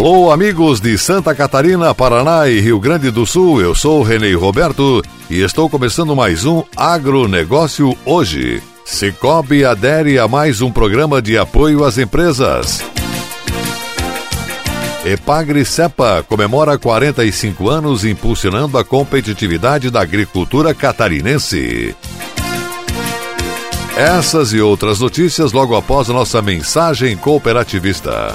Alô, amigos de Santa Catarina, Paraná e Rio Grande do Sul. Eu sou Renê Roberto e estou começando mais um Agronegócio hoje. Cicobi adere a mais um programa de apoio às empresas. Epagre Cepa comemora 45 anos impulsionando a competitividade da agricultura catarinense. Essas e outras notícias logo após a nossa mensagem cooperativista.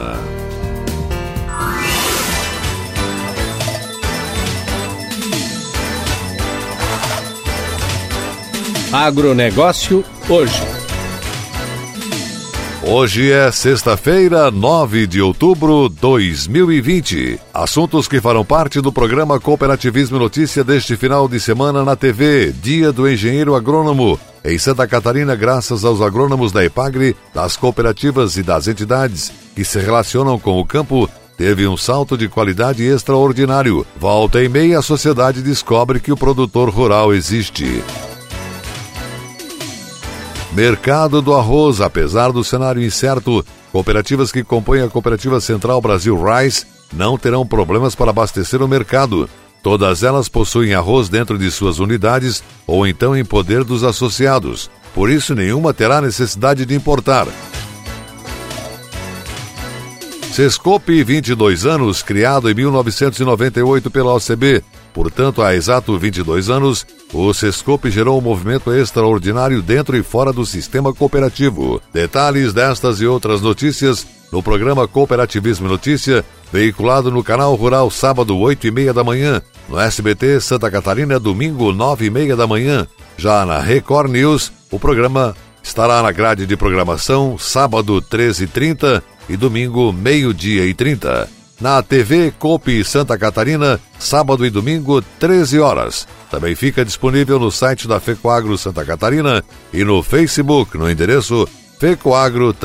Agronegócio hoje. Hoje é sexta-feira, 9 de outubro de 2020. Assuntos que farão parte do programa Cooperativismo Notícia deste final de semana na TV, Dia do Engenheiro Agrônomo. Em Santa Catarina, graças aos agrônomos da Epagre, das cooperativas e das entidades que se relacionam com o campo, teve um salto de qualidade extraordinário. Volta e meia, a sociedade descobre que o produtor rural existe. Mercado do arroz, apesar do cenário incerto, cooperativas que compõem a Cooperativa Central Brasil Rice não terão problemas para abastecer o mercado. Todas elas possuem arroz dentro de suas unidades ou então em poder dos associados. Por isso, nenhuma terá necessidade de importar. Sescope, 22 anos, criado em 1998 pela OCB. Portanto, há exato 22 anos, o Sescope gerou um movimento extraordinário dentro e fora do sistema cooperativo. Detalhes destas e outras notícias no programa Cooperativismo Notícia, veiculado no canal Rural sábado 8 e meia da manhã, no SBT Santa Catarina domingo 9 e meia da manhã. Já na Record News, o programa estará na grade de programação sábado 13h30 e domingo, meio-dia e 30. Na TV Cope Santa Catarina, sábado e domingo, 13 horas. Também fica disponível no site da Fecoagro Santa Catarina e no Facebook, no endereço Fecoagro-SC.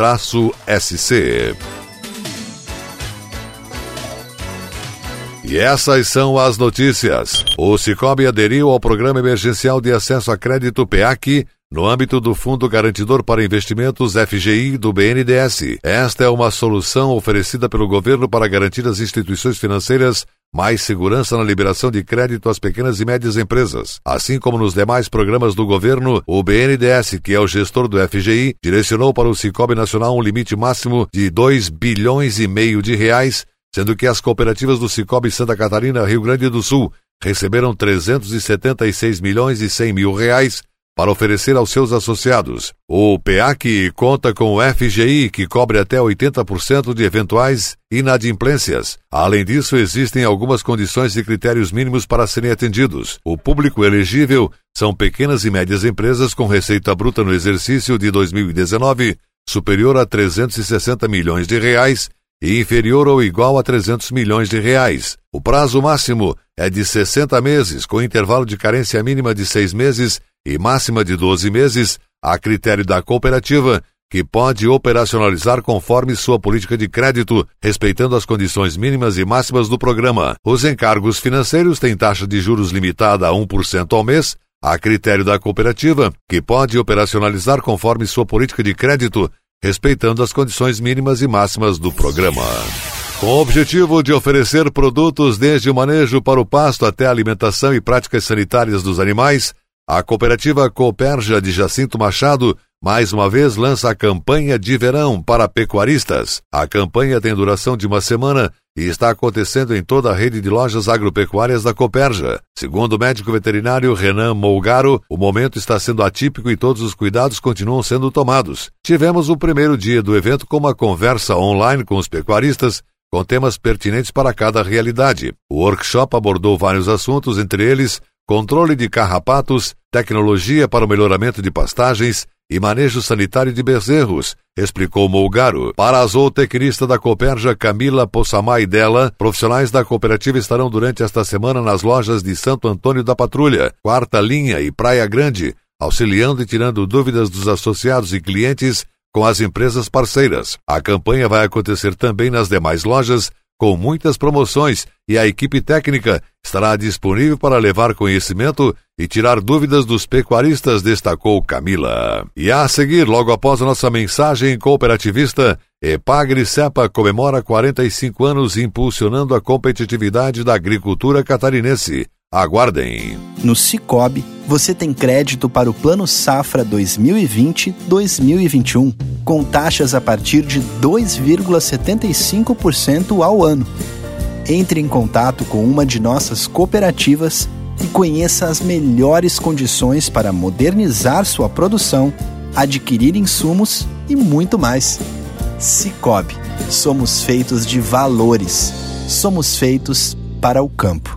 E essas são as notícias. O Cicobi aderiu ao Programa Emergencial de Acesso a Crédito PEAC no âmbito do Fundo Garantidor para Investimentos FGI do BNDES. Esta é uma solução oferecida pelo governo para garantir às instituições financeiras mais segurança na liberação de crédito às pequenas e médias empresas. Assim como nos demais programas do governo, o BNDES, que é o gestor do FGI, direcionou para o Cicobi Nacional um limite máximo de 2 bilhões e meio de reais, sendo que as cooperativas do Cicobi Santa Catarina, Rio Grande do Sul, receberam 376 milhões e 100 mil reais para oferecer aos seus associados. O PEAC conta com o FGI, que cobre até 80% de eventuais inadimplências. Além disso, existem algumas condições e critérios mínimos para serem atendidos. O público elegível são pequenas e médias empresas com receita bruta no exercício de 2019 superior a 360 milhões de reais e inferior ou igual a 300 milhões de reais. O prazo máximo é de 60 meses, com intervalo de carência mínima de seis meses e máxima de 12 meses, a critério da cooperativa, que pode operacionalizar conforme sua política de crédito, respeitando as condições mínimas e máximas do programa. Os encargos financeiros têm taxa de juros limitada a 1% ao mês, a critério da cooperativa, que pode operacionalizar conforme sua política de crédito, respeitando as condições mínimas e máximas do programa. Com o objetivo de oferecer produtos desde o manejo para o pasto até a alimentação e práticas sanitárias dos animais, a cooperativa Cooperja de Jacinto Machado mais uma vez lança a campanha de verão para pecuaristas. A campanha tem duração de uma semana e está acontecendo em toda a rede de lojas agropecuárias da Coperja. Segundo o médico veterinário Renan Molgaro, o momento está sendo atípico e todos os cuidados continuam sendo tomados. Tivemos o primeiro dia do evento com uma conversa online com os pecuaristas com temas pertinentes para cada realidade. O workshop abordou vários assuntos, entre eles controle de carrapatos, tecnologia para o melhoramento de pastagens, e manejo sanitário de bezerros, explicou Molgaro. Para a zootecnista da Cooperja Camila Possamay dela, profissionais da cooperativa estarão durante esta semana nas lojas de Santo Antônio da Patrulha, Quarta Linha e Praia Grande, auxiliando e tirando dúvidas dos associados e clientes com as empresas parceiras. A campanha vai acontecer também nas demais lojas, com muitas promoções, e a equipe técnica estará disponível para levar conhecimento e tirar dúvidas dos pecuaristas, destacou Camila. E a seguir, logo após a nossa mensagem cooperativista, Epagre Cepa comemora 45 anos impulsionando a competitividade da agricultura catarinense. Aguardem. No Cicobi, você tem crédito para o Plano Safra 2020-2021, com taxas a partir de 2,75% ao ano. Entre em contato com uma de nossas cooperativas e conheça as melhores condições para modernizar sua produção, adquirir insumos e muito mais. Cicobi, somos feitos de valores. Somos feitos para o campo.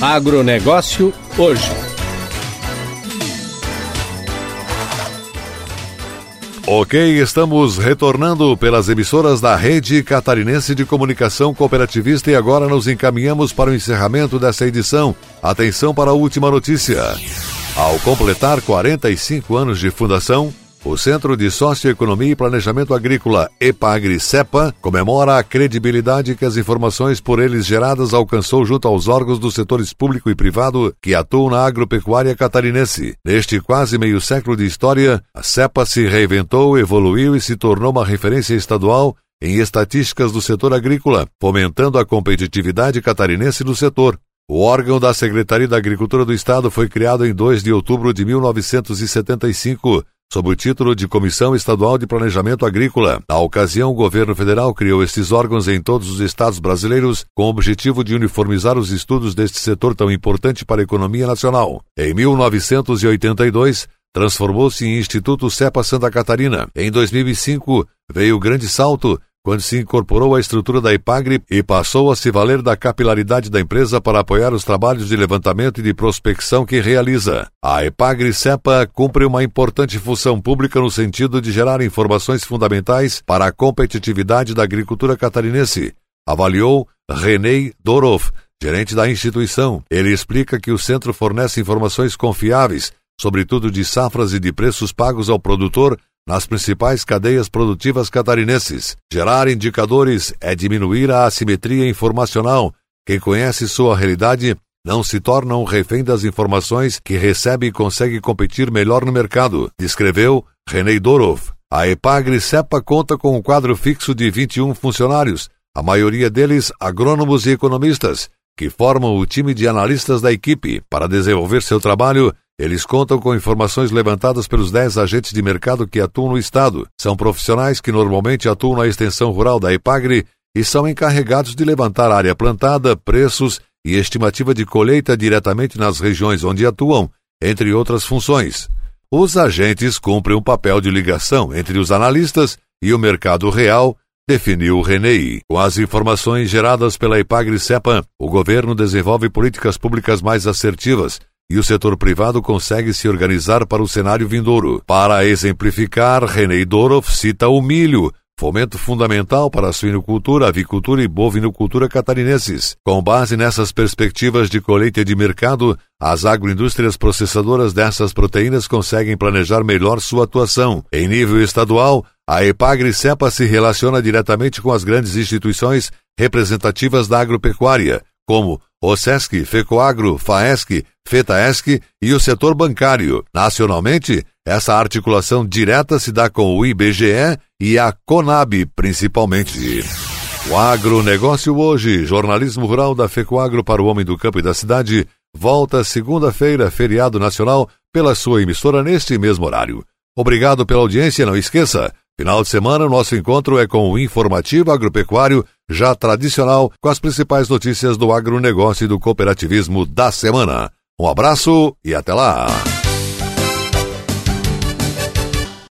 Agronegócio hoje. Ok, estamos retornando pelas emissoras da Rede Catarinense de Comunicação Cooperativista e agora nos encaminhamos para o encerramento dessa edição. Atenção para a última notícia. Ao completar 45 anos de fundação, o Centro de Socioeconomia e Planejamento Agrícola, EPAGRI-CEPA, comemora a credibilidade que as informações por eles geradas alcançou junto aos órgãos dos setores público e privado que atuam na agropecuária catarinense. Neste quase meio século de história, a CEPA se reinventou, evoluiu e se tornou uma referência estadual em estatísticas do setor agrícola, fomentando a competitividade catarinense do setor. O órgão da Secretaria da Agricultura do Estado foi criado em 2 de outubro de 1975 sob o título de Comissão Estadual de Planejamento Agrícola. Na ocasião, o governo federal criou estes órgãos em todos os estados brasileiros com o objetivo de uniformizar os estudos deste setor tão importante para a economia nacional. Em 1982, transformou-se em Instituto CEPA Santa Catarina. Em 2005, veio o grande salto quando se incorporou à estrutura da IPAGRE e passou a se valer da capilaridade da empresa para apoiar os trabalhos de levantamento e de prospecção que realiza. A IPAGRE CEPA cumpre uma importante função pública no sentido de gerar informações fundamentais para a competitividade da agricultura catarinense, avaliou René Dorov, gerente da instituição. Ele explica que o centro fornece informações confiáveis, sobretudo de safras e de preços pagos ao produtor nas principais cadeias produtivas catarinenses. Gerar indicadores é diminuir a assimetria informacional. Quem conhece sua realidade não se torna um refém das informações que recebe e consegue competir melhor no mercado, descreveu René Dorov. A Epagre CEPA conta com um quadro fixo de 21 funcionários, a maioria deles agrônomos e economistas, que formam o time de analistas da equipe. Para desenvolver seu trabalho, eles contam com informações levantadas pelos 10 agentes de mercado que atuam no Estado. São profissionais que normalmente atuam na extensão rural da Ipagre e são encarregados de levantar área plantada, preços e estimativa de colheita diretamente nas regiões onde atuam, entre outras funções. Os agentes cumprem um papel de ligação entre os analistas e o mercado real, definiu o Renei. Com as informações geradas pela Ipagre-CEPA, o governo desenvolve políticas públicas mais assertivas, e o setor privado consegue se organizar para o cenário vindouro. Para exemplificar, René Dorov cita o milho, fomento fundamental para a suinocultura, avicultura e bovinocultura catarinenses. Com base nessas perspectivas de colheita de mercado, as agroindústrias processadoras dessas proteínas conseguem planejar melhor sua atuação. Em nível estadual, a Epagre-Cepa se relaciona diretamente com as grandes instituições representativas da agropecuária, como o SESC, FECOAGRO, FAESC, FETAESC e o setor bancário. Nacionalmente, essa articulação direta se dá com o IBGE e a CONAB, principalmente. O agronegócio hoje, jornalismo rural da FECOAGro para o homem do campo e da cidade, volta segunda-feira, feriado nacional, pela sua emissora neste mesmo horário. Obrigado pela audiência, não esqueça, final de semana nosso encontro é com o informativo agropecuário, já tradicional, com as principais notícias do agronegócio e do cooperativismo da semana. Um abraço e até lá!